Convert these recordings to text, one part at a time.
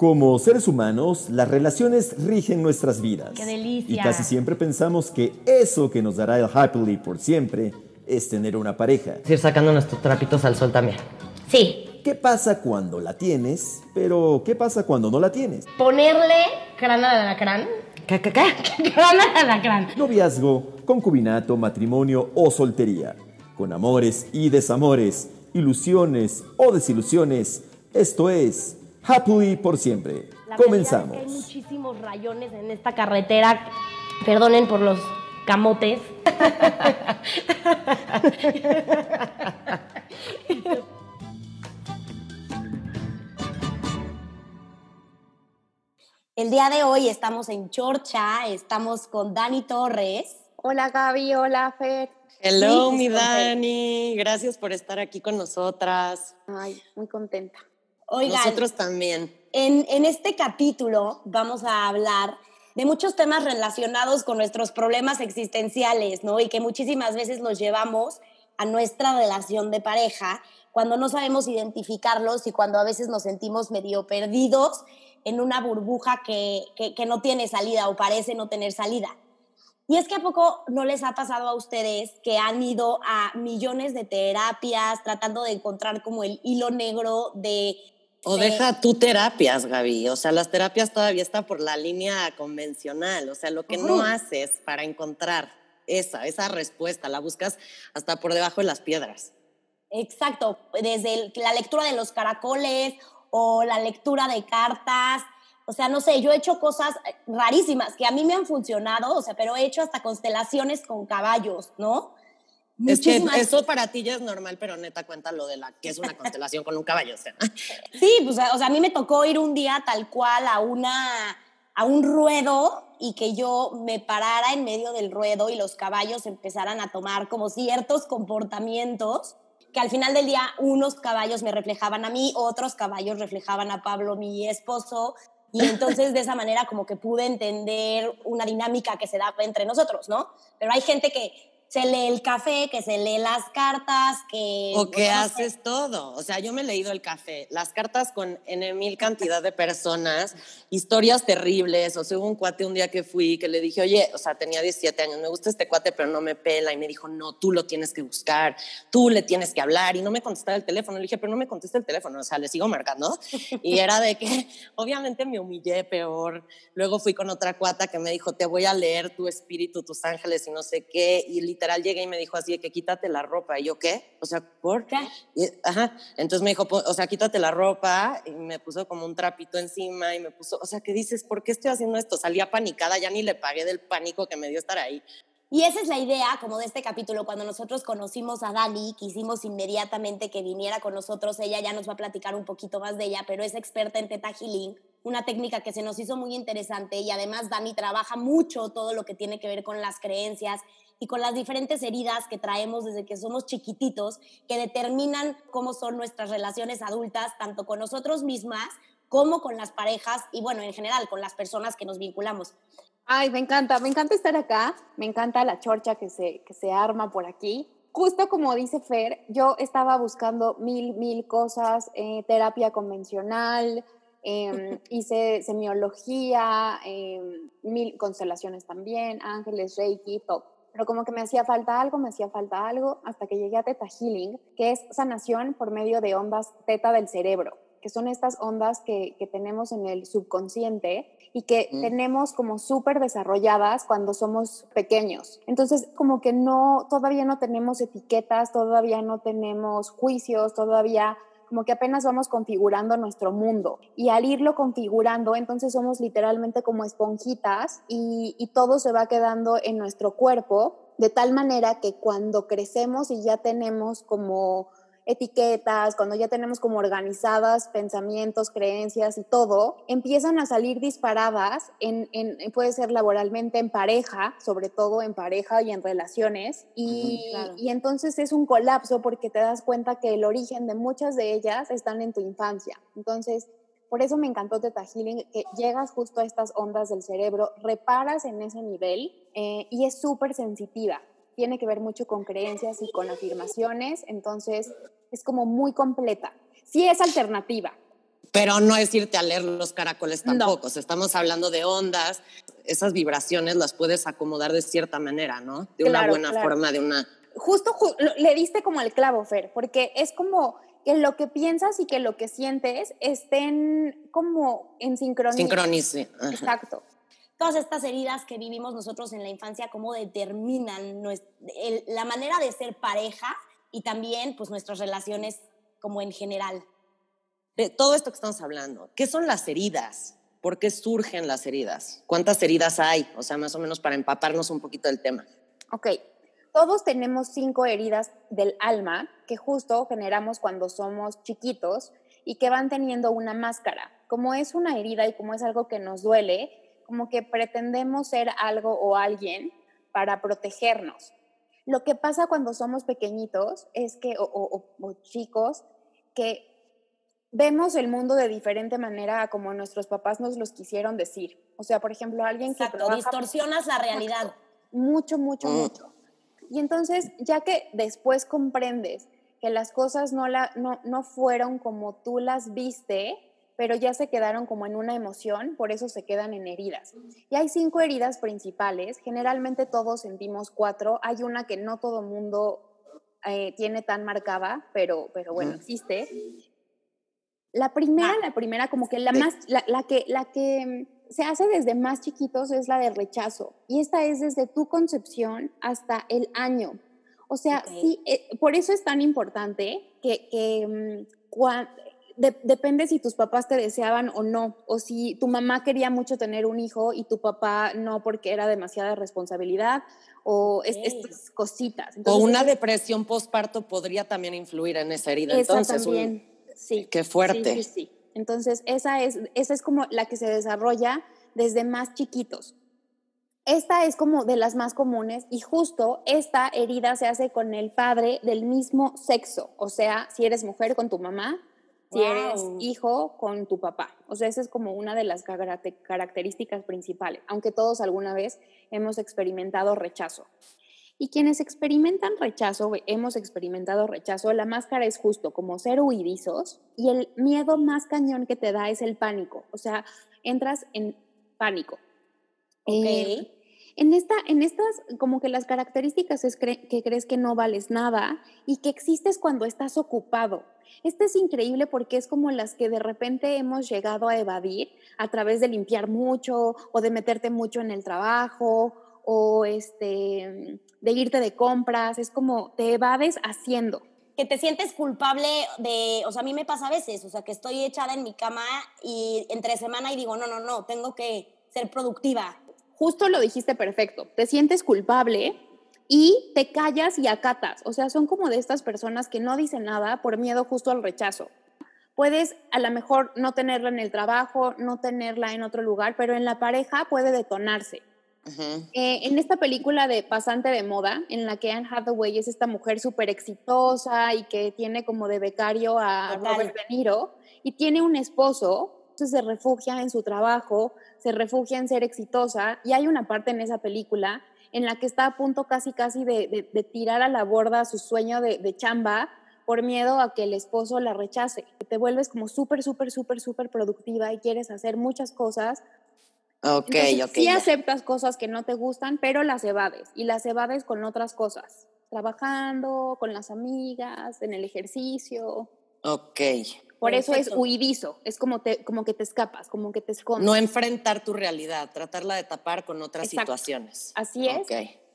Como seres humanos, las relaciones rigen nuestras vidas. ¡Qué delicia! Y casi siempre pensamos que eso que nos dará el happily por siempre es tener una pareja. Ir sacando nuestros trapitos al sol también. Sí. ¿Qué pasa cuando la tienes? Pero, ¿qué pasa cuando no la tienes? Ponerle crana de alacrán. ¿Qué, qué, qué? crana de alacrán. Noviazgo, concubinato, matrimonio o soltería. Con amores y desamores, ilusiones o desilusiones. Esto es Happily por siempre. La realidad es que hay Comenzamos. muchísimos rayones en esta carretera. Perdonen por los camotes. El día de hoy estamos en Chorcha, estamos con Dani Torres. Hola Gaby, hola Fer. Hello, Sí, mi Dani. Gracias por estar aquí con nosotras. Ay, muy contenta. Oigan, Nosotros también. En, en este capítulo vamos a hablar de muchos temas relacionados con nuestros problemas existenciales, ¿no? Y que muchísimas veces los llevamos a nuestra relación de pareja cuando no sabemos identificarlos y cuando a veces nos sentimos medio perdidos en una burbuja que, que, que no tiene salida o parece no tener salida. Y es que a poco no les ha pasado a ustedes que han ido a millones de terapias tratando de encontrar como el hilo negro de O Sí. deja tú terapias, Gaby. O sea, las terapias todavía están por la línea convencional. O sea, lo que no haces para encontrar esa, esa respuesta, la buscas hasta por debajo de las piedras. Exacto, desde el- la lectura de los caracoles o la lectura de cartas. O sea, no sé, yo he hecho cosas eh, rarísimas que a mí me han funcionado, o sea, pero he hecho hasta constelaciones con caballos, ¿no? Es que eso para ti ya es normal, pero neta cuenta lo de la que es una constelación con un caballo. O sea, Sí, pues, o sea, a mí me tocó ir un día tal cual a una a un ruedo y que yo me parara en medio del ruedo y los caballos empezaran a tomar como ciertos comportamientos que al final del día unos caballos me reflejaban a mí, otros caballos reflejaban a Pablo, mi esposo, y entonces de esa manera como que pude entender una dinámica que se da entre nosotros, ¿no? Pero hay gente que se lee el café, que se lee las cartas, que... o que no sé. haces todo. O sea, yo me he leído el café, las cartas con N mil cantidad de personas, historias terribles. O sea, hubo un cuate un día que fui que le dije, oye, o sea, tenía 17 años, me gusta este cuate, pero no me pela. Y me dijo, no, tú lo tienes que buscar, tú le tienes que hablar. Y no me contestaba el teléfono. Le dije, pero no me contesta el teléfono, o sea, le sigo marcando. Y era de que, obviamente me humillé peor. Luego fui con otra cuata que me dijo, te voy a leer tu espíritu, tus ángeles y no sé qué. Y literal llegué y me dijo así que quítate la ropa. Y yo, ¿qué? O sea, ¿por ¿Qué? y- ajá, entonces me dijo, "Po- o sea, quítate la ropa y me puso como un trapito encima y me puso, o sea, ¿qué dices? ¿Por qué estoy haciendo esto? Salía panicada, ya ni le pagué del pánico que me dio estar ahí. Y esa es la idea como de este capítulo. Cuando nosotros conocimos a Dani, quisimos inmediatamente que viniera con nosotros. Ella ya nos va a platicar un poquito más de ella, pero es experta en Theta Healing, una técnica que se nos hizo muy interesante y además Dani trabaja mucho todo lo que tiene que ver con las creencias y con las diferentes heridas que traemos desde que somos chiquititos que determinan cómo son nuestras relaciones adultas, tanto con nosotros mismas como con las parejas y bueno, en general con las personas que nos vinculamos. Ay, me encanta, me encanta estar acá, me encanta la chorcha que se, que se arma por aquí. Justo como dice Fer, yo estaba buscando mil, mil cosas, eh, terapia convencional, em, hice semiología, em, mil constelaciones también, ángeles, reiki, todo. Pero como que me hacía falta algo, me hacía falta algo, hasta que llegué a Theta Healing, que es sanación por medio de ondas teta del cerebro, que son estas ondas que, que tenemos en el subconsciente y que Mm. tenemos como súper desarrolladas cuando somos pequeños. Entonces, como que no, todavía no tenemos etiquetas, todavía no tenemos juicios, todavía como que apenas vamos configurando nuestro mundo. Y al irlo configurando, entonces somos literalmente como esponjitas y, y todo se va quedando en nuestro cuerpo, de tal manera que cuando crecemos y ya tenemos como etiquetas, cuando ya tenemos como organizadas pensamientos, creencias y todo, empiezan a salir disparadas, en, en- puede ser laboralmente, en pareja, sobre todo en pareja y en relaciones, y, Ujú, claro. y entonces es un colapso porque te das cuenta que el origen de muchas de ellas están en tu infancia. Entonces, por eso me encantó Teta Healing, que llegas justo a estas ondas del cerebro, reparas en ese nivel eh, y es súper sensitiva. Tiene que ver mucho con creencias y con afirmaciones, entonces es como muy completa. Sí es alternativa, Pero no es irte a leer los caracoles tampoco. estamos hablando de ondas. Esas vibraciones las puedes acomodar de cierta manera, ¿no? De una buena forma, de una... Justo le diste como el clavo, Fer, porque es como que lo que piensas y que lo que sientes estén como en sincronía. Sincronice. Exacto. Todas estas heridas que vivimos nosotros en la infancia, cómo determinan la manera de ser pareja y también pues nuestras relaciones como en general. De todo esto que estamos hablando, ¿qué son las heridas? ¿Por qué surgen las heridas? ¿Cuántas heridas hay? O sea, más o menos para empaparnos un poquito del tema. Ok, todos tenemos cinco heridas del alma que justo generamos cuando somos chiquitos y que van teniendo una máscara. Como es una herida y como es algo que nos duele, como que pretendemos ser algo o alguien para protegernos. Lo que pasa cuando somos pequeñitos es que, o, chicos, que vemos el mundo de diferente manera a como nuestros papás nos los quisieron decir. O sea, por ejemplo, alguien que Exacto, distorsionas la realidad. Mucho, mucho, mm. mucho. Y entonces, ya que después comprendes que las cosas no, la, no, no fueron como tú las viste, pero ya se quedaron como en una emoción, por eso se quedan en heridas. Y hay cinco heridas principales, generalmente todos sentimos cuatro, hay una que no todo mundo eh, tiene tan marcada, pero, pero bueno, existe. La primera, la primera, como que la más, la, la que, la que se hace desde más chiquitos es la de rechazo y esta es desde tu concepción hasta el año. O sea, sí, eh, por eso es tan importante que, que depende si tus papás te deseaban o no, o si tu mamá quería mucho tener un hijo y tu papá no porque era demasiada responsabilidad, o estas cositas. o una depresión postparto podría también influir en esa herida. Esa Entonces, también, sí. Qué fuerte. Sí, sí, sí. Entonces, esa es, esa es como la que se desarrolla desde más chiquitos. Esta es como de las más comunes y justo esta herida se hace con el padre del mismo sexo, o sea, si eres mujer con tu mamá, si eres hijo con tu papá. O sea, esa es como una de las características principales, aunque todos alguna vez hemos experimentado rechazo. Y quienes experimentan rechazo, hemos experimentado rechazo, la máscara es justo como ser huidizos y el miedo más cañón que te da es el pánico. O sea, entras en pánico. Eh, en, esta, en estas, como que las características es que crees que no vales nada y que existes cuando estás ocupado. Este es increíble porque es como las que de repente hemos llegado a evadir a través de limpiar mucho o de meterte mucho en el trabajo o este, de irte de compras, es como te evades haciendo. Que te sientes culpable de, o sea, a mí me pasa a veces, o sea, que estoy echada en mi cama y entre semana y digo, no, no, no, tengo que ser productiva. Justo lo dijiste perfecto, te sientes culpable y te callas y acatas, o sea, son como de estas personas que no dicen nada por miedo justo al rechazo. Puedes a lo mejor no tenerla en el trabajo, no tenerla en otro lugar, pero en la pareja puede detonarse. Eh, en esta película de Pasante de Moda, en la que Anne Hathaway es esta mujer súper exitosa y que tiene como de becario a Robert De Niro y tiene un esposo, entonces se refugia en su trabajo, se refugia en ser exitosa y hay una parte en esa película en la que está a punto casi casi de, tirar a la borda su sueño de, de chamba por miedo a que el esposo la rechace. Te vuelves como súper, súper, súper, súper productiva y quieres hacer muchas cosas Ok, ok. Sí aceptas cosas que no te gustan, pero las evades y las evades con otras cosas, trabajando, con las amigas, en el ejercicio. Ok. Por eso es huidizo, es como, te, como que te escapas, como que te escondes. No enfrentar tu realidad, tratarla de tapar con otras situaciones. Así es,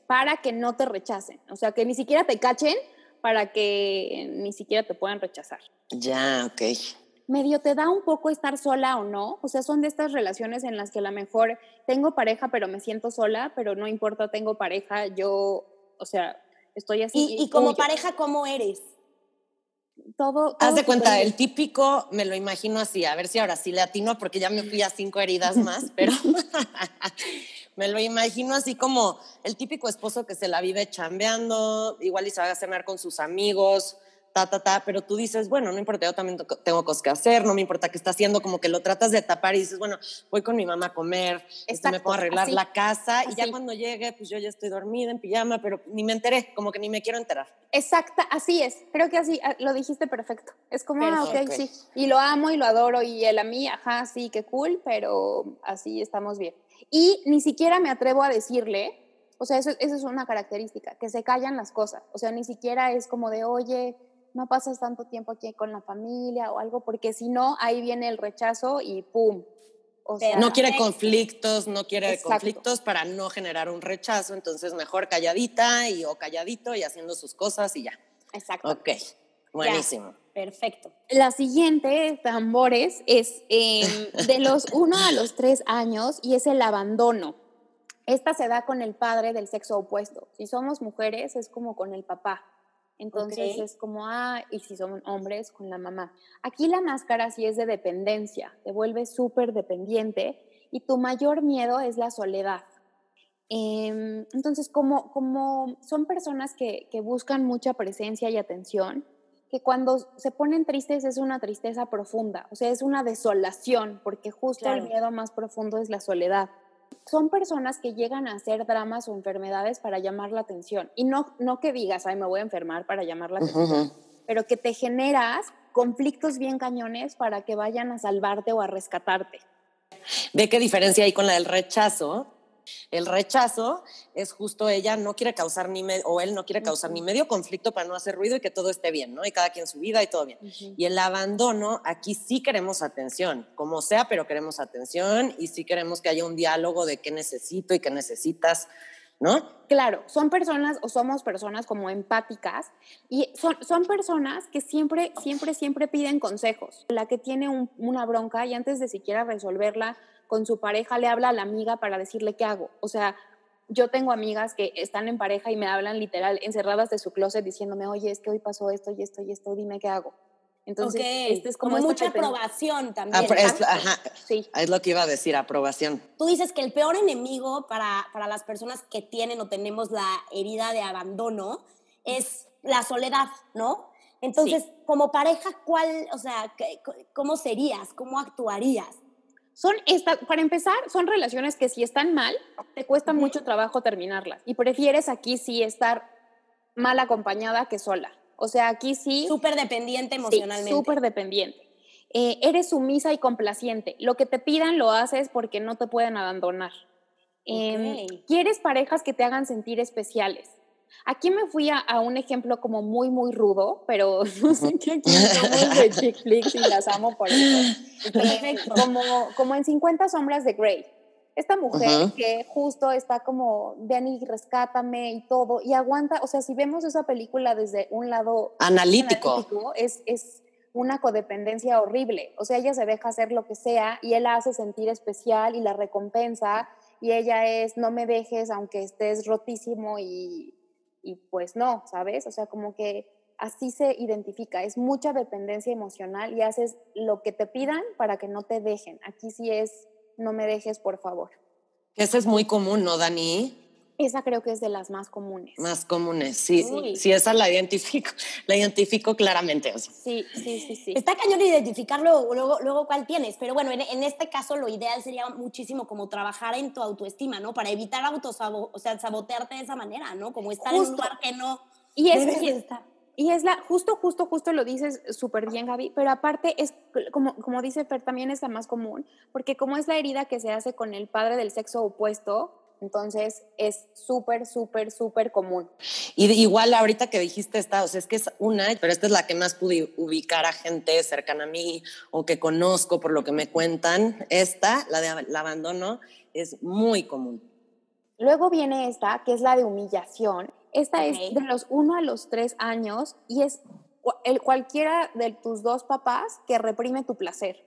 para que no te rechacen, o sea, que ni siquiera te cachen para que ni siquiera te puedan rechazar. Ya, ok medio te da un poco estar sola o no. O sea, son de estas relaciones en las que a lo mejor tengo pareja, pero me siento sola, pero no importa, tengo pareja, yo, o sea, estoy así. ¿Y, como pareja cómo eres? Todo. Haz de cuenta, el típico, me lo imagino así, a ver si ahora sí le atino, porque ya me fui a cinco heridas más, pero me lo imagino así como el típico esposo que se la vive chambeando, igual y se va a cenar con sus amigos, ta, ta, ta, pero tú dices, bueno, no importa, yo también tengo cosas que hacer, no me importa qué está haciendo, como que lo tratas de tapar y dices, bueno, voy con mi mamá a comer, este, me puedo arreglar la casa y ya cuando llegue, pues yo ya estoy dormida en pijama, pero ni me enteré, como que ni me quiero enterar. Exacta, así es, creo que así ah, lo dijiste perfecto. Es como, ah, ok, sí, y lo amo y lo adoro y él a mí, ajá, sí, qué cool, pero así estamos bien. Y ni siquiera me atrevo a decirle, o sea, eso, eso es una característica, que se callan las cosas, o sea, ni siquiera es como de, oye, no pasas tanto tiempo aquí con la familia o algo, porque si no, ahí viene el rechazo y ¡pum! O sea, no quiere conflictos, no quiere conflictos para no generar un rechazo, entonces mejor calladita y o calladito y haciendo sus cosas y ya. Exacto. Ok, buenísimo. perfecto. La siguiente, tambores, es em, de los 1 a los 3 años y es el abandono. Esta se da con el padre del sexo opuesto. Si somos mujeres, es como con el papá. Entonces es como, ah, y si son hombres, con la mamá. Aquí la máscara sí es de dependencia, te vuelves súper dependiente y tu mayor miedo es la soledad. Em, entonces, como, como son personas que, que, buscan mucha presencia y atención, que cuando se ponen tristes es una tristeza profunda, o sea, es una desolación, porque justo el miedo más profundo es la soledad son personas que llegan a hacer dramas o enfermedades para llamar la atención. Y no, no que digas, ay, me voy a enfermar para llamar la atención, pero que te generas conflictos bien cañones para que vayan a salvarte o a rescatarte. ¿Ve qué diferencia hay con la del rechazo? El rechazo es justo ella no quiere causar ni o él no quiere causar ni medio conflicto para no hacer ruido y que todo esté bien, ¿no? Y cada quien su vida y todo bien. Y el abandono, aquí sí queremos atención, como sea, pero queremos atención y sí queremos que haya un diálogo de qué necesito y qué necesitas. ¿No? Claro, son personas o somos personas como empáticas y son, son personas que siempre, siempre, siempre piden consejos. La que tiene una bronca y antes de siquiera resolverla, con su pareja le habla a la amiga para decirle qué hago. O sea, yo tengo amigas que están en pareja y me hablan literal encerradas de su closet diciéndome, oye, es que hoy pasó esto y esto y esto, dime qué hago. Entonces, este es como, mucha aprobación también. es, ajá, sí. es lo que iba a decir, aprobación. Tú dices que el peor enemigo para, para las personas que tienen o tenemos la herida de abandono es la soledad, ¿no? Entonces, como pareja, ¿cuál, o sea, cómo serías? ¿Cómo actuarías? Son esta, para empezar, son relaciones que si están mal, te cuesta mucho trabajo terminarlas y prefieres aquí sí estar mal acompañada que sola. O sea, aquí sí... Súper dependiente emocionalmente. Sí, súper dependiente. Eh, eres sumisa y complaciente. Lo que te pidan lo haces porque no te pueden abandonar. Em, quieres parejas que te hagan sentir especiales. Aquí me fui a, un ejemplo como muy, muy rudo, pero no sé qué aquí somos de chick flicks y las amo por eso. como, como en 50 sombras de Grey. Esta mujer que justo está como, ven y rescátame y todo, y aguanta, o sea, si vemos esa película desde un lado analítico, es, es una codependencia horrible. O sea, ella se deja hacer lo que sea y él la hace sentir especial y la recompensa y ella es, no me dejes aunque estés rotísimo y y pues no, ¿sabes? O sea, como que así se identifica, es mucha dependencia emocional y haces lo que te pidan para que no te dejen. Aquí sí es, no me dejes, por favor. Esa es muy común, ¿no, Dani? Esa creo que es de las más comunes. Más comunes, sí. Sí, esa la identifico, la identifico claramente. Sí, sí, sí, sí. Está cañón identificarlo luego, luego cuál tienes, pero bueno, en, este caso lo ideal sería muchísimo como trabajar en tu autoestima, ¿no? Para evitar autosabo o sea, sabotearte de esa manera, ¿no? Como estar en un lugar que no y es, estar. Y es la, justo, justo, justo lo dices súper bien, Gaby, pero aparte es, como, como dice Fer, también es la más común, porque como es la herida que se hace con el padre del sexo opuesto, entonces es súper, súper, súper común. Y igual ahorita que dijiste esta, o sea, es que es una, pero esta es la que más pude ubicar a gente cercana a mí o que conozco por lo que me cuentan. Esta, la de la abandono, es muy común. Luego viene esta, que es la de humillación. Esta es de los 1 a los 3 años y es el, cualquiera de tus dos papás que reprime tu placer.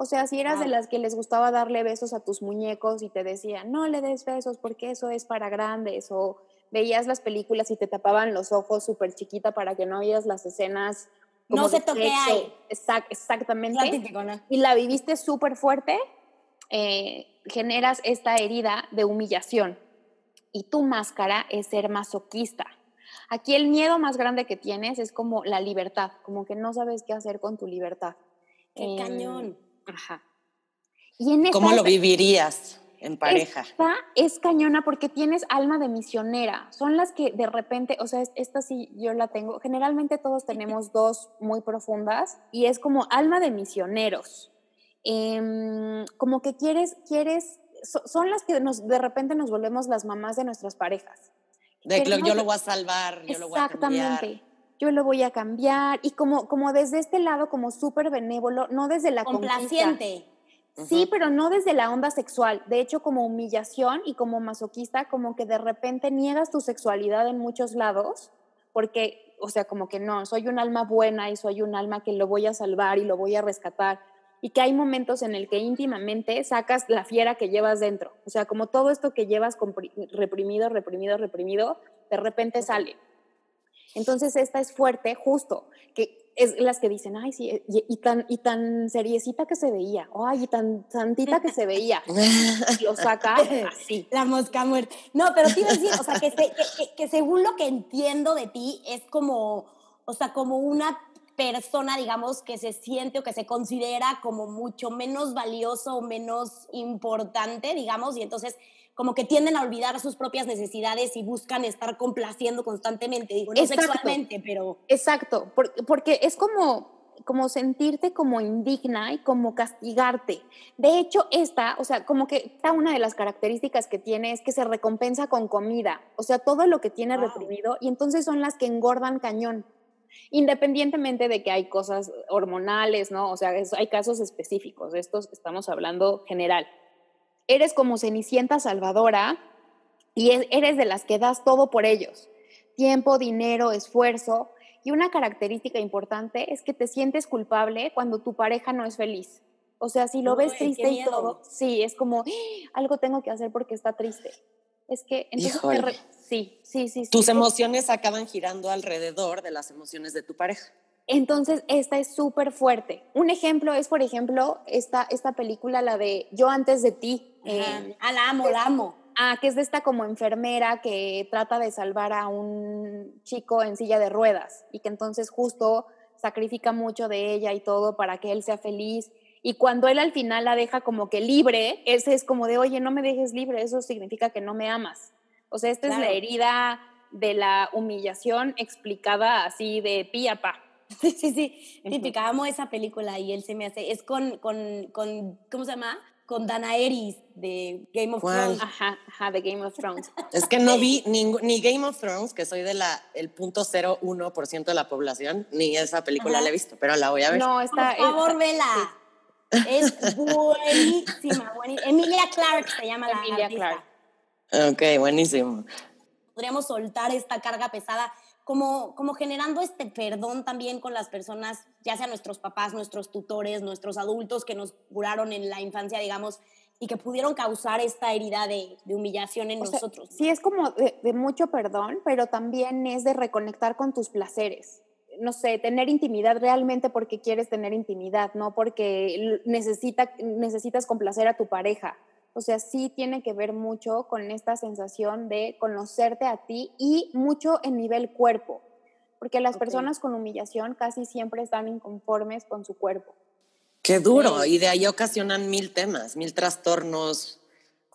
O sea, si eras de las que les gustaba darle besos a tus muñecos y te decían, no le des besos porque eso es para grandes, o veías las películas y te tapaban los ojos súper chiquita para que no veas las escenas. no se toque ahí. exactamente. Y la viviste súper fuerte, eh, generas esta herida de humillación. Y tu máscara es ser masoquista. Aquí el miedo más grande que tienes es como la libertad, como que no sabes qué hacer con tu libertad. Qué Em, cañón. Ajá. Y en ¿Cómo lo vivirías en pareja? Esta es cañona porque tienes alma de misionera. Son las que de repente, o sea, es- esta sí yo la tengo. Generalmente todos tenemos dos muy profundas y es como alma de misioneros. Em, como que quieres, quieres, so- son las que nos, de repente nos volvemos las mamás de nuestras parejas. De que queremos- yo lo voy a salvar, yo lo voy a cambiar. Exactamente. Yo lo voy a cambiar. Y como, como desde este lado, como súper benévolo, no desde la conquista. Complaciente. Sí, pero no desde la onda sexual. De hecho, como humillación y como masoquista, como que de repente niegas tu sexualidad en muchos lados, porque, o sea, como que no, soy un alma buena y soy un alma que lo voy a salvar y lo voy a rescatar. Y que hay momentos en el que íntimamente sacas la fiera que llevas dentro. O sea, como todo esto que llevas reprimido, reprimido, reprimido, de repente sale. Entonces, esta es fuerte, justo, que es las que dicen, ay, sí, y, y tan, y tan seriecita que se veía, o ay, y tan santita que se veía. Y lo saca así. La mosca muerta. No, pero a decir, o sea, que, se- que- que- que según lo que entiendo de ti, es como, o sea, como una persona, digamos, que se siente o que se considera como mucho menos valioso o menos importante, digamos, y entonces como que tienden a olvidar sus propias necesidades y buscan estar complaciendo constantemente, digo, no Exacto. sexualmente, pero... Exacto, por- porque es como, como sentirte como indigna y como castigarte. De hecho, esta, o sea, como que esta una de las características que tiene es que se recompensa con comida, o sea, todo lo que tiene Wow. reprimido, y entonces son las que engordan cañón. Independientemente de que hay cosas hormonales, ¿no? O sea, es- hay casos específicos, de estos estamos hablando general. Eres como Cenicienta Salvadora y es- eres de las que das todo por ellos. Tiempo, dinero, esfuerzo. Y una característica importante es que te sientes culpable cuando tu pareja no es feliz. O sea, si lo ves Uy, triste y todo, sí, es como, "Ah, algo tengo que hacer porque está triste. Es que, entonces, re- sí, sí. sí. Tus emociones acaban girando alrededor de las emociones de tu pareja. Entonces, esta es súper fuerte. Un ejemplo es, por ejemplo, esta, esta película, la de Yo antes de ti. eh. Ah, la amo, la amo. Ah, que es de esta como enfermera que trata de salvar a un chico en silla de ruedas y que entonces justo sacrifica mucho de ella y todo para que él sea feliz. Y cuando él al final la deja como que libre, ese es como de, oye, no me dejes libre, eso significa que no me amas. O sea, esta es la Claro. herida de la humillación explicada así de pi a pa. Sí, sí, sí, típica, amo esa película y él se me hace, es con, con, con ¿cómo se llama? Con Danaeris de Game of ¿Cuál? Thrones. Ajá, ajá, de Game of Thrones. Es que no vi ningú- ni Game of Thrones, que soy de la el punto 01% de la población, ni esa película Ajá. la he visto, pero la voy a ver. No, Por está... favor, está- vela. Es buenísima, buenísima. Emilia Clark se llama la Emilia. Clarke. Ok, buenísimo. Podríamos soltar esta carga pesada como, como generando este perdón también con las personas, ya sea nuestros papás, nuestros tutores, nuestros adultos que nos curaron en la infancia, digamos, y que pudieron causar esta herida de, de humillación en O sea, nosotros. sí, es como de, de mucho perdón, pero también es de reconectar con tus placeres. No sé, tener intimidad realmente porque quieres tener intimidad, no porque necesita, necesitas complacer a tu pareja. O sea, sí tiene que ver mucho con esta sensación de conocerte a ti y mucho en nivel cuerpo, porque las Ok. personas con humillación casi siempre están inconformes con su cuerpo. Qué duro. Sí. Y de ahí ocasionan mil temas, mil trastornos,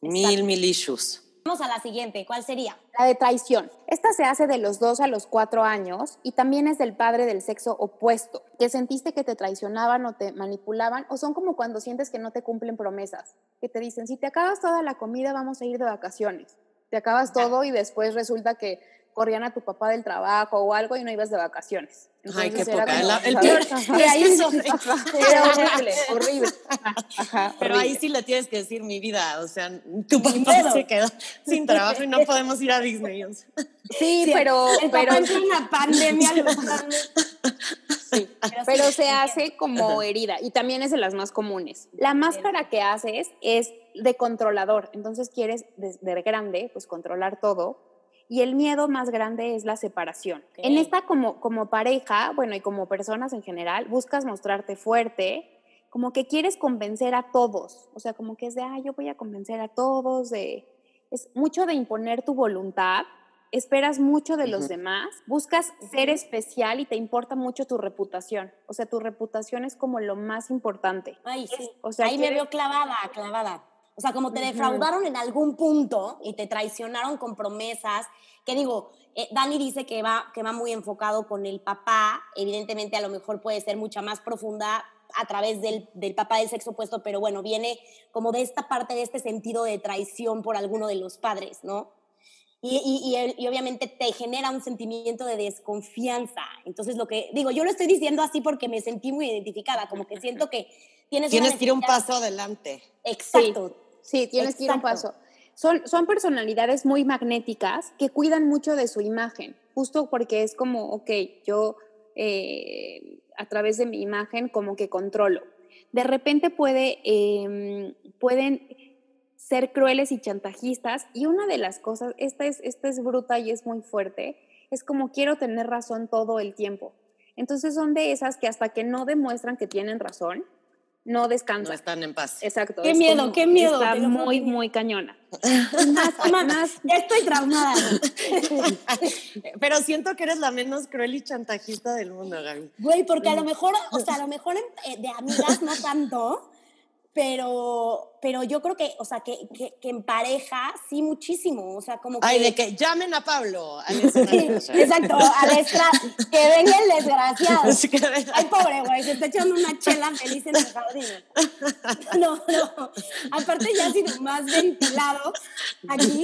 mil, mil issues. Vamos a la siguiente, ¿cuál sería? La de traición. Esta se hace de los 2 a los 4 años y también es del padre del sexo opuesto, que sentiste que te traicionaban o te manipulaban, o son como cuando sientes que no te cumplen promesas, que te dicen, si te acabas toda la comida vamos a ir de vacaciones. Te acabas todo y después resulta que corrían a tu papá del trabajo o algo y no ibas de vacaciones. Ay, qué Entonces poca. como, La- el peor- y ahí Sí. Era horrible, horrible. Ajá, Pero ahí horrible. sí le tienes que decir mi vida. O sea, tu papá se quedó sin trabajo y no podemos ir a Disney. o sea. Sí, pero, El pero papá en una pandemia. Sí, Pero pero, sí, se hace como herida y también es de las más comunes. La máscara que haces es de controlador, entonces quieres desde grande pues controlar todo y el miedo más grande es la separación. En esta como, como pareja, bueno, y como personas en general, buscas mostrarte fuerte, como que quieres convencer a todos, o sea, como que es de, ah, yo voy a convencer a todos, de, es mucho de imponer tu voluntad esperas mucho de los demás, buscas ser especial y te importa mucho tu reputación. O sea, tu reputación es como lo más importante. Ay, sí. O sea, Ahí me veo clavada, clavada. O sea, como te defraudaron en algún punto y te traicionaron con promesas, que digo, eh, Dani dice que va, que va muy enfocado con el papá, evidentemente a lo mejor puede ser mucha más profunda a través del, del papá del sexo opuesto, pero bueno, viene como de esta parte, de este sentido de traición por alguno de los padres, ¿no? Y, y, obviamente te genera un sentimiento de desconfianza. Entonces, lo que digo, yo lo estoy diciendo así porque me sentí muy identificada, como que siento que tienes... Tienes que ir un paso adelante. Exacto. Sí, tienes que ir un paso. Son, son personalidades muy magnéticas que cuidan mucho de su imagen, justo porque es como, ok, yo eh, a través de mi imagen como que controlo. De repente puede, em, pueden ser crueles y chantajistas. Y una de las cosas, esta es, esta es bruta y es muy fuerte, es como quiero tener razón todo el tiempo. Entonces son de esas que hasta que no demuestran que tienen razón, no descansan. No están en paz. Exacto. Qué miedo, qué miedo. Está muy, muy cañona. más, ya estoy traumada. Pero siento que eres la menos cruel y chantajista del mundo, Gaby. Güey, porque a lo mejor, o sea, a lo mejor eh, de amigas no tanto, pero, pero yo creo que, o sea, que, que, en pareja sí muchísimo, o sea, como que... Ay, de que llamen a Pablo. exacto, al que venga el desgraciado. Ay, pobre güey, se está echando una chela feliz en el jardín. No, no, aparte ya ha sido más ventilado aquí.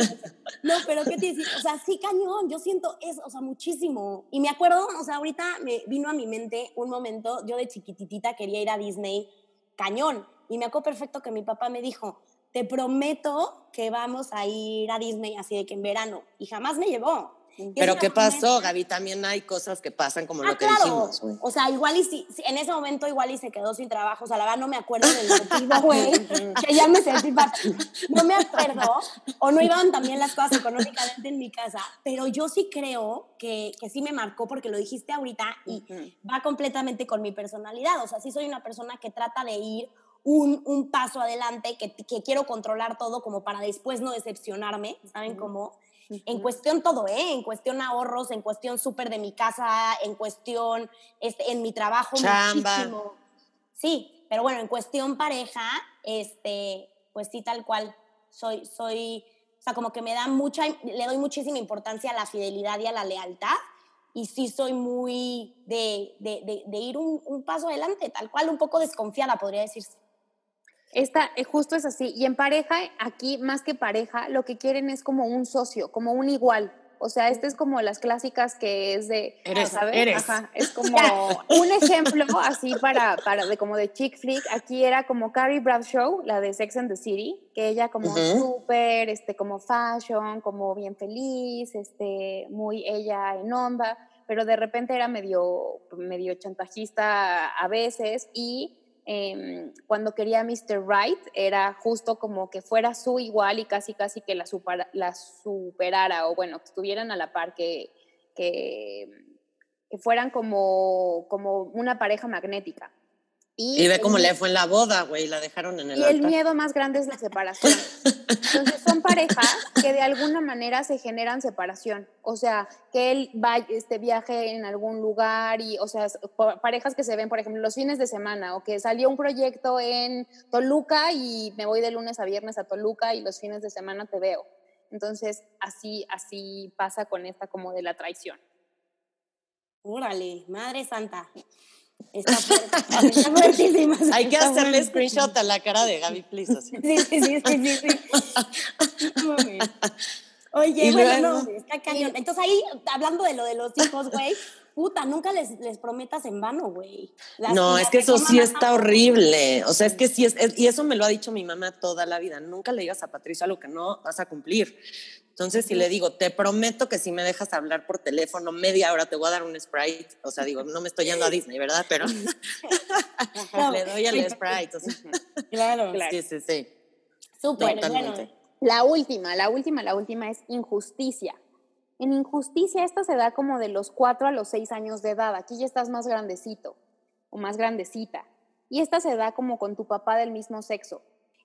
No, pero ¿qué te decir? O sea, sí, cañón, yo siento eso, o sea, muchísimo. Y me acuerdo, o sea, ahorita me vino a mi mente un momento, yo de chiquititita quería ir a Disney, cañón y me acuerdo perfecto que mi papá me dijo, te prometo que vamos a ir a Disney así de que en verano. Y jamás me llevó. Pero ¿qué pasó, Gaby? También hay cosas que pasan como lo ah, que dijimos, O sea, igual y si, en ese momento igual y se quedó sin trabajo. O sea, la verdad no me acuerdo del motivo, güey. que ya me sentí No me acuerdo. O no iban también las cosas económicamente en mi casa. Pero yo sí creo que, que sí me marcó porque lo dijiste ahorita y va completamente con mi personalidad. O sea, sí soy una persona que trata de ir un, paso adelante, que, quiero controlar todo como para después no decepcionarme, ¿saben cómo? En cuestión todo, ¿eh? En cuestión ahorros, en cuestión súper de mi casa, en cuestión, este, en mi trabajo muchísimo. Sí, pero bueno, en cuestión pareja, este, pues sí, tal cual. Soy, soy, o sea, como que me da mucha, le doy muchísima importancia a la fidelidad y a la lealtad. Y sí soy muy de, de, de, ir un, un, paso adelante, tal cual, un poco desconfiada, podría decirse. Esta, eh, justo es así. Y en pareja, aquí más que pareja, lo que quieren es como un socio, como un igual. O sea, este es como las clásicas que es de, eres, ¿sabes? Eres. es como un ejemplo así para, para de como de chick flick. Aquí era como Carrie Bradshaw, la de Sex and the City, que ella como súper, este, como fashion, como bien feliz, este, muy ella en onda, pero de repente era medio, medio chantajista a veces y Em, cuando quería Mr. Right era justo como que fuera su igual y casi casi que la, la superara o bueno, que estuvieran a la par, que, que, que fueran como, como una pareja magnética. Y, ve cómo le fue en la boda, güey, la dejaron en el Y el miedo más grande es la separación. Entonces son parejas que de alguna manera se generan separación. O sea, que él va, este viaje en algún lugar y, o sea, parejas que se ven, por ejemplo, los fines de semana o que salió un proyecto en Toluca y me voy de lunes a viernes a Toluca y los fines de semana te veo. Entonces, así, así pasa con esta como de la traición. Órale, Madre Santa. Está, fuertísima. Hay que hacerle screenshot a la cara de Gaby, please. Sí, sí, sí, sí, sí. Oye, bueno, no, está cañón. Entonces ahí, hablando de lo de los hijos, güey, puta, nunca les, les prometas en vano, güey. No, es que eso sí está horrible. O sea, es que sí es, y eso me lo ha dicho mi mamá toda la vida. Nunca le digas a Patricia lo que no vas a cumplir. Entonces, si le digo, te prometo que si me dejas hablar por teléfono media hora te voy a dar un Sprite, o sea, digo, no me estoy yendo a Disney, ¿verdad? Pero le doy el Sprite. claro, claro. Sí, sí, sí. Súper, bueno. La última, la última, la última es injusticia. En injusticia esta se da como de los cuatro a los seis años de edad. Aquí ya estás más grandecito o más grandecita. Y esta se da como con tu papá del mismo sexo.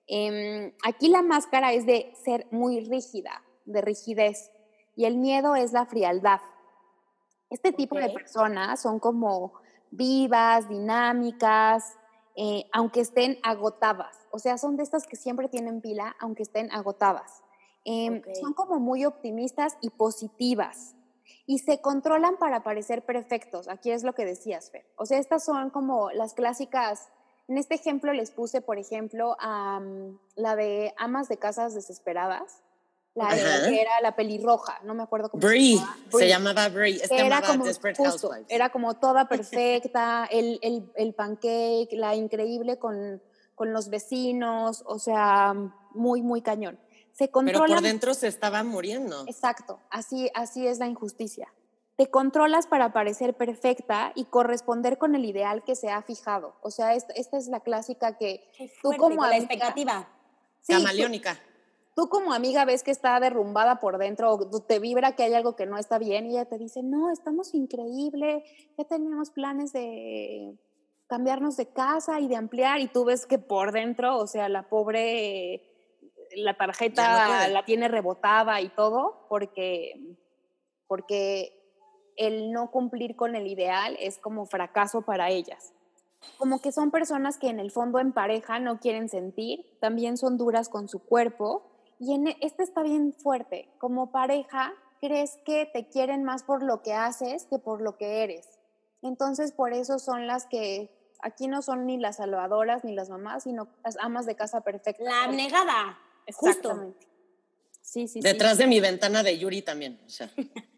Em, aquí la máscara es de ser muy rígida, de rigidez. y el miedo es la frialdad. Este tipo de personas son como vivas, dinámicas, eh, aunque estén agotadas. O sea, son de estas que siempre tienen pila, aunque estén agotadas. Em, son como muy optimistas y positivas. Y se controlan para parecer perfectos. Aquí es lo que decías, Fer. O sea, estas son como las clásicas. En este ejemplo les puse, por ejemplo, a la de amas de casas desesperadas la que era la pelirroja, no me acuerdo cómo se llamaba. se llamaba Brie, era como, Desperate Housewives. Era como toda perfecta, el, el, el, pancake, la increíble con, con, los vecinos, o sea, muy, muy cañón. Se controla, Pero por dentro se estaba muriendo. Exacto, así, así es la injusticia. Te controlas para parecer perfecta y corresponder con el ideal que se ha fijado. O sea, esta, esta es la clásica que tú como... la expectativa. Camaleónica tú como amiga ves que está derrumbada por dentro o te vibra que hay algo que no está bien y ella te dice, no, estamos increíble, ya tenemos planes de cambiarnos de casa y de ampliar y tú ves que por dentro, o sea, la pobre, la tarjeta la tiene rebotada y todo porque, porque el no cumplir con el ideal es como fracaso para ellas. Como que son personas que en el fondo en pareja no quieren sentir, también son duras con su cuerpo y en, e, este está bien fuerte. Como pareja, crees que te quieren más por lo que haces que por lo que eres. Entonces, por eso son las que aquí no son ni las salvadoras ni las mamás, sino las amas de casa perfecta. La abnegada. Exactamente. Sí, sí, Detrás de mi ventana de Yuri también. O sea.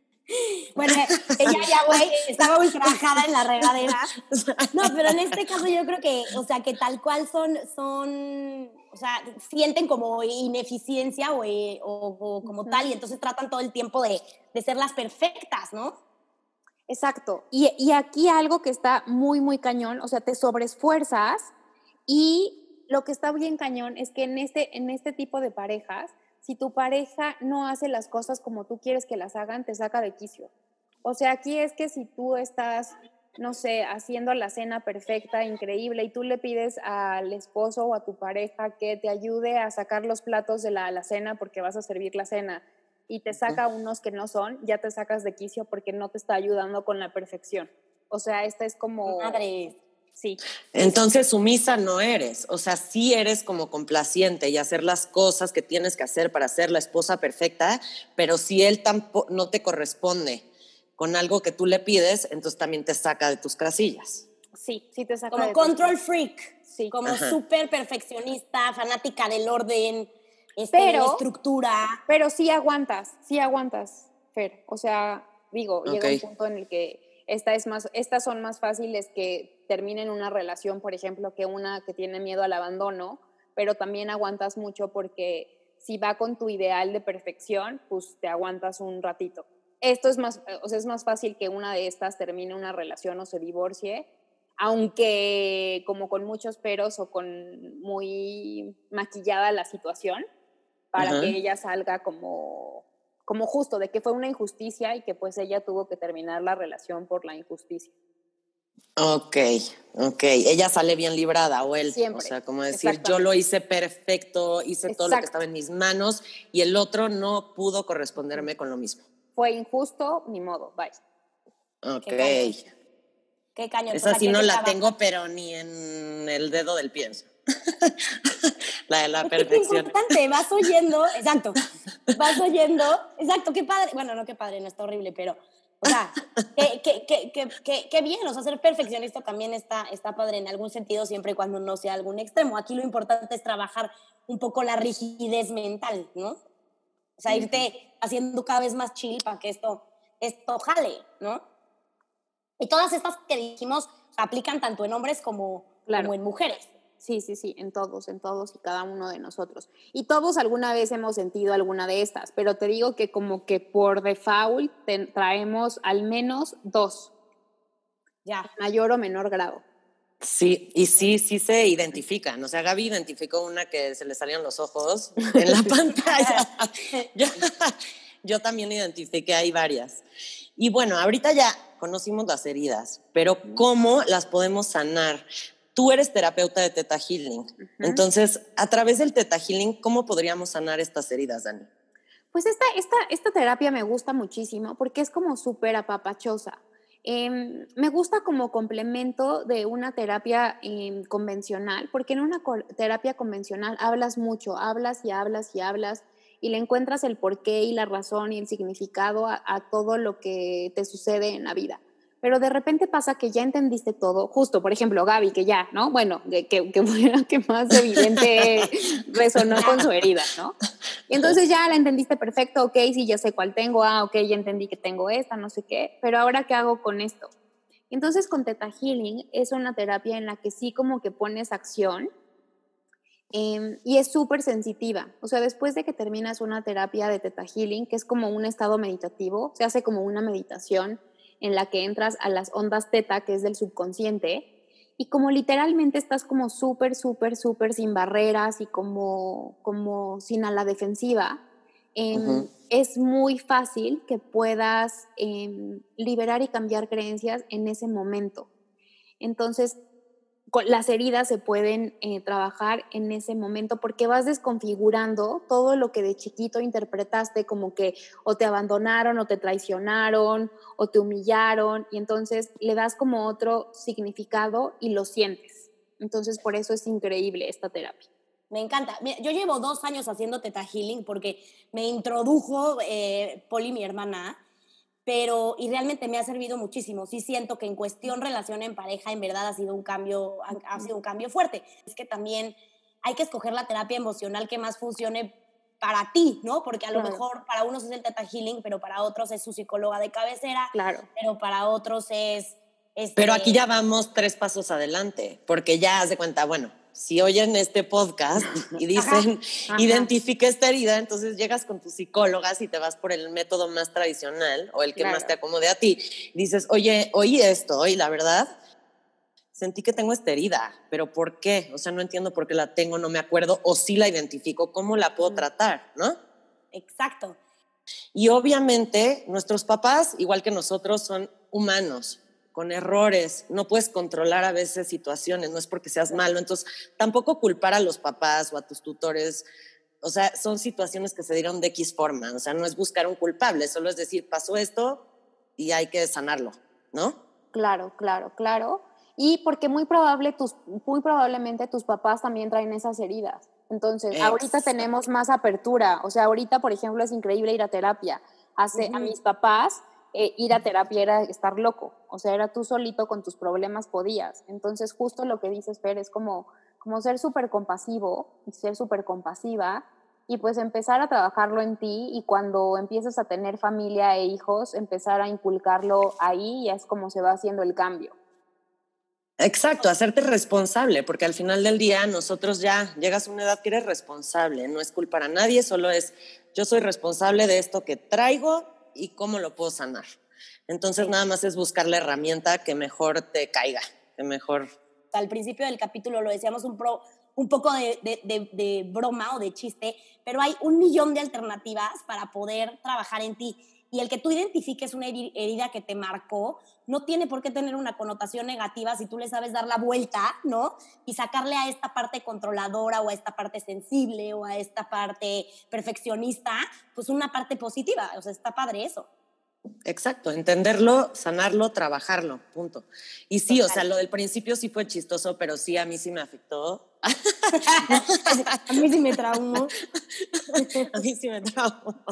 Bueno, ella ya, güey, estaba ultrajada en la regadera. No, pero en este caso yo creo que, o sea, que tal cual son, son, o sea, sienten como ineficiencia o, eh, o, como tal y entonces tratan todo el tiempo de, de ser las perfectas, ¿no? Exacto. Y, y aquí algo que está muy, muy cañón, o sea, te sobreesfuerzas y lo que está bien cañón es que en este, en este tipo de parejas, si tu pareja no hace las cosas como tú quieres que las hagan, te saca de quicio. O sea, aquí es que si tú estás, no sé, haciendo la cena perfecta, increíble, y tú le pides al esposo o a tu pareja que te ayude a sacar los platos de la, cena porque vas a servir la cena y te saca unos que no son, ya te sacas de quicio porque no te está ayudando con la perfección. O sea, esta es como... Madre. Sí. Entonces sumisa no eres, o sea, sí eres como complaciente y hacer las cosas que tienes que hacer para ser la esposa perfecta, pero si él tampoco no te corresponde con algo que tú le pides, entonces también te saca de tus casillas. Sí, sí te saca. Como control freak, sí. como súper perfeccionista, fanática del orden, este, pero, estructura. Pero sí aguantas, sí aguantas, Fer. O sea, digo, llega un punto en el que esta es más, estas son más fáciles que terminen una relación, por ejemplo, que una que tiene miedo al abandono, pero también aguantas mucho porque si va con tu ideal de perfección, pues te aguantas un ratito. Esto es más, o sea, es más fácil que una de estas termine una relación o se divorcie, aunque como con muchos peros o con muy maquillada la situación, para que ella salga como como justo, de que fue una injusticia y que pues ella tuvo que terminar la relación por la injusticia. Ok, ok. Ella sale bien librada o él. Siempre. O sea, como decir, yo lo hice perfecto, hice todo lo que estaba en mis manos y el otro no pudo corresponderme con lo mismo. Fue injusto, ni modo, bye. Ok. Qué cañón. Esa sí no la tengo, pero ni en el dedo del pie la de la perfección. Es importante, vas oyendo, exacto, vas oyendo, exacto, qué padre, bueno, no qué padre, no está horrible, pero, o sea, qué, qué, qué, qué bien, o sea, ser perfeccionista también está, está padre en algún sentido, siempre y cuando no sea algún extremo. Aquí lo importante es trabajar un poco la rigidez mental, ¿no? O sea, irte haciendo cada vez más chill para que esto, esto jale, ¿no? Y todas estas que dijimos aplican tanto en hombres como, como en mujeres. Sí, sí, sí, en todos, en todos y cada uno de nosotros. Y todos alguna vez hemos sentido alguna de estas, pero te digo que como que por default traemos al menos dos, ya, mayor o menor grado. Sí, y sí, sí se identifican. O sea, Gaby identificó una que se le salían los ojos en la pantalla. yo, yo también identifiqué, hay varias. Y bueno, ahorita ya conocimos las heridas, pero ¿cómo las podemos sanar? Tú eres terapeuta de Teta Healing. Entonces, a través del Teta Healing, ¿cómo podríamos sanar estas heridas, Dani? Pues esta, esta, esta terapia me gusta muchísimo porque es como súper apapachosa. Em, me gusta como complemento de una terapia em, convencional, porque en una terapia convencional hablas mucho, hablas y hablas y hablas y le encuentras el porqué y la razón y el significado a todo lo que te sucede en la vida pero de repente pasa que ya entendiste todo, justo, por ejemplo, Gaby, que ya, ¿no? Bueno, que, que, que que más evidente resonó con su herida, ¿no? Y entonces ya la entendiste perfecto, ok, sí, ya sé cuál tengo, ah, ok, ya entendí que tengo esta, no sé qué, pero ahora, ¿qué hago con esto? Entonces, con Teta Healing es una terapia en la que sí como que pones acción em, y es súper sensitiva. O sea, después de que terminas una terapia de Teta Healing, que es como un estado meditativo, se hace como una meditación, en la que entras a las ondas teta, que es del subconsciente, y como literalmente estás como súper, súper, súper sin barreras y como, como sin a la defensiva, em, es muy fácil que puedas em, liberar y cambiar creencias en ese momento. Entonces, las heridas se pueden eh, trabajar en ese momento porque vas desconfigurando todo lo que de chiquito interpretaste como que o te abandonaron o te traicionaron o te humillaron y entonces le das como otro significado y lo sientes. Entonces por eso es increíble esta terapia. Me encanta. yo llevo dos años haciendo Teta Healing porque me introdujo eh, Poli, mi hermana, pero y realmente me ha servido muchísimo. Sí siento que en cuestión relación en pareja en verdad ha sido un cambio ha, sido un cambio fuerte. Es que también hay que escoger la terapia emocional que más funcione para ti, ¿no? Porque a lo mejor para unos es el Teta Healing, pero para otros es su psicóloga de cabecera, claro. pero para otros es... Este pero aquí ya vamos tres pasos adelante, porque ya haz de cuenta, bueno, si oyen este podcast y dicen, identifica esta herida, entonces llegas con tus psicólogas y te vas por el método más tradicional o el que más te acomode a ti. Dices, oye, oí esto y la verdad, sentí que tengo esta herida, pero ¿por qué? O sea, no entiendo por qué la tengo, no me acuerdo, o si la identifico, ¿cómo la puedo tratar? ¿No? Exacto. Y obviamente nuestros papás, igual que nosotros, son humanos con errores, no puedes controlar a veces situaciones, no es porque seas malo, entonces tampoco culpar a los papás o a tus tutores, o sea, son situaciones que se dieron de X forma, o sea, no es buscar un culpable, solo es decir, pasó esto y hay que sanarlo, ¿no? Claro, claro, claro. Y porque muy, probable tus, muy probablemente tus papás también traen esas heridas. Entonces, ahorita tenemos más apertura. O sea, ahorita, por ejemplo, es increíble ir a terapia. Hace, A mis papás eh, ir a terapia era estar loco, o sea, era tú solito con tus problemas podías. Entonces, justo lo que dices, Fer, es como, como ser súper compasivo y ser súper compasiva y pues empezar a trabajarlo en ti y cuando empiezas a tener familia e hijos, empezar a inculcarlo ahí y es como se va haciendo el cambio. Exacto, hacerte responsable, porque al final del día nosotros ya llegas a una edad que eres responsable, no es culpa a nadie, solo es yo soy responsable de esto que traigo y cómo lo puedo sanar. Entonces nada más es buscar la herramienta que mejor te caiga, que mejor... Al principio del capítulo lo decíamos un, pro, un poco de, de, de, broma o de chiste, pero hay un millón de alternativas para poder trabajar en ti. Y el que tú identifiques una herida que te marcó no tiene por qué tener una connotación negativa si tú le sabes dar la vuelta, ¿no? Y sacarle a esta parte controladora o a esta parte sensible o a esta parte perfeccionista, pues una parte positiva. O sea, está padre eso. Exacto, entenderlo, sanarlo, trabajarlo, punto. Y sí, o sea, lo del principio sí fue chistoso, pero sí, a mí sí me afectó. a mí sí me traumó. a mí sí me traumó.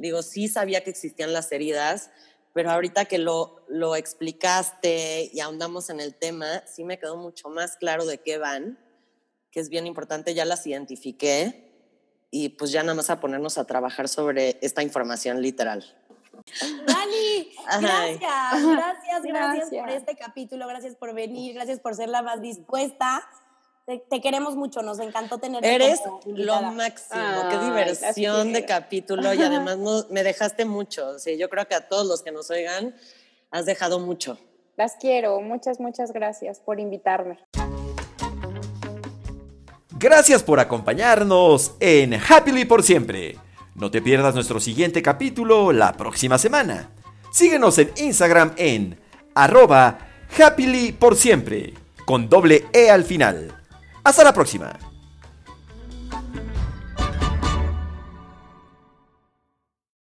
Digo, sí sabía que existían las heridas, pero ahorita que lo, lo explicaste y ahondamos en el tema, sí me quedó mucho más claro de qué van, que es bien importante, ya las identifiqué y pues ya nada más a ponernos a trabajar sobre esta información literal. Dani, gracias, gracias, gracias, por este capítulo, gracias por venir, gracias por ser la más dispuesta. Te, queremos mucho, nos encantó tenerte. Eres lo máximo, qué diversión de capítulo y además me dejaste mucho. Sí, yo creo que a todos los que nos oigan has dejado mucho. Las quiero, muchas, muchas gracias por invitarme. Gracias por acompañarnos en Happily por siempre. No te pierdas nuestro siguiente capítulo la próxima semana. Síguenos en Instagram en arroba happily por siempre, con doble E al final. Hasta la próxima.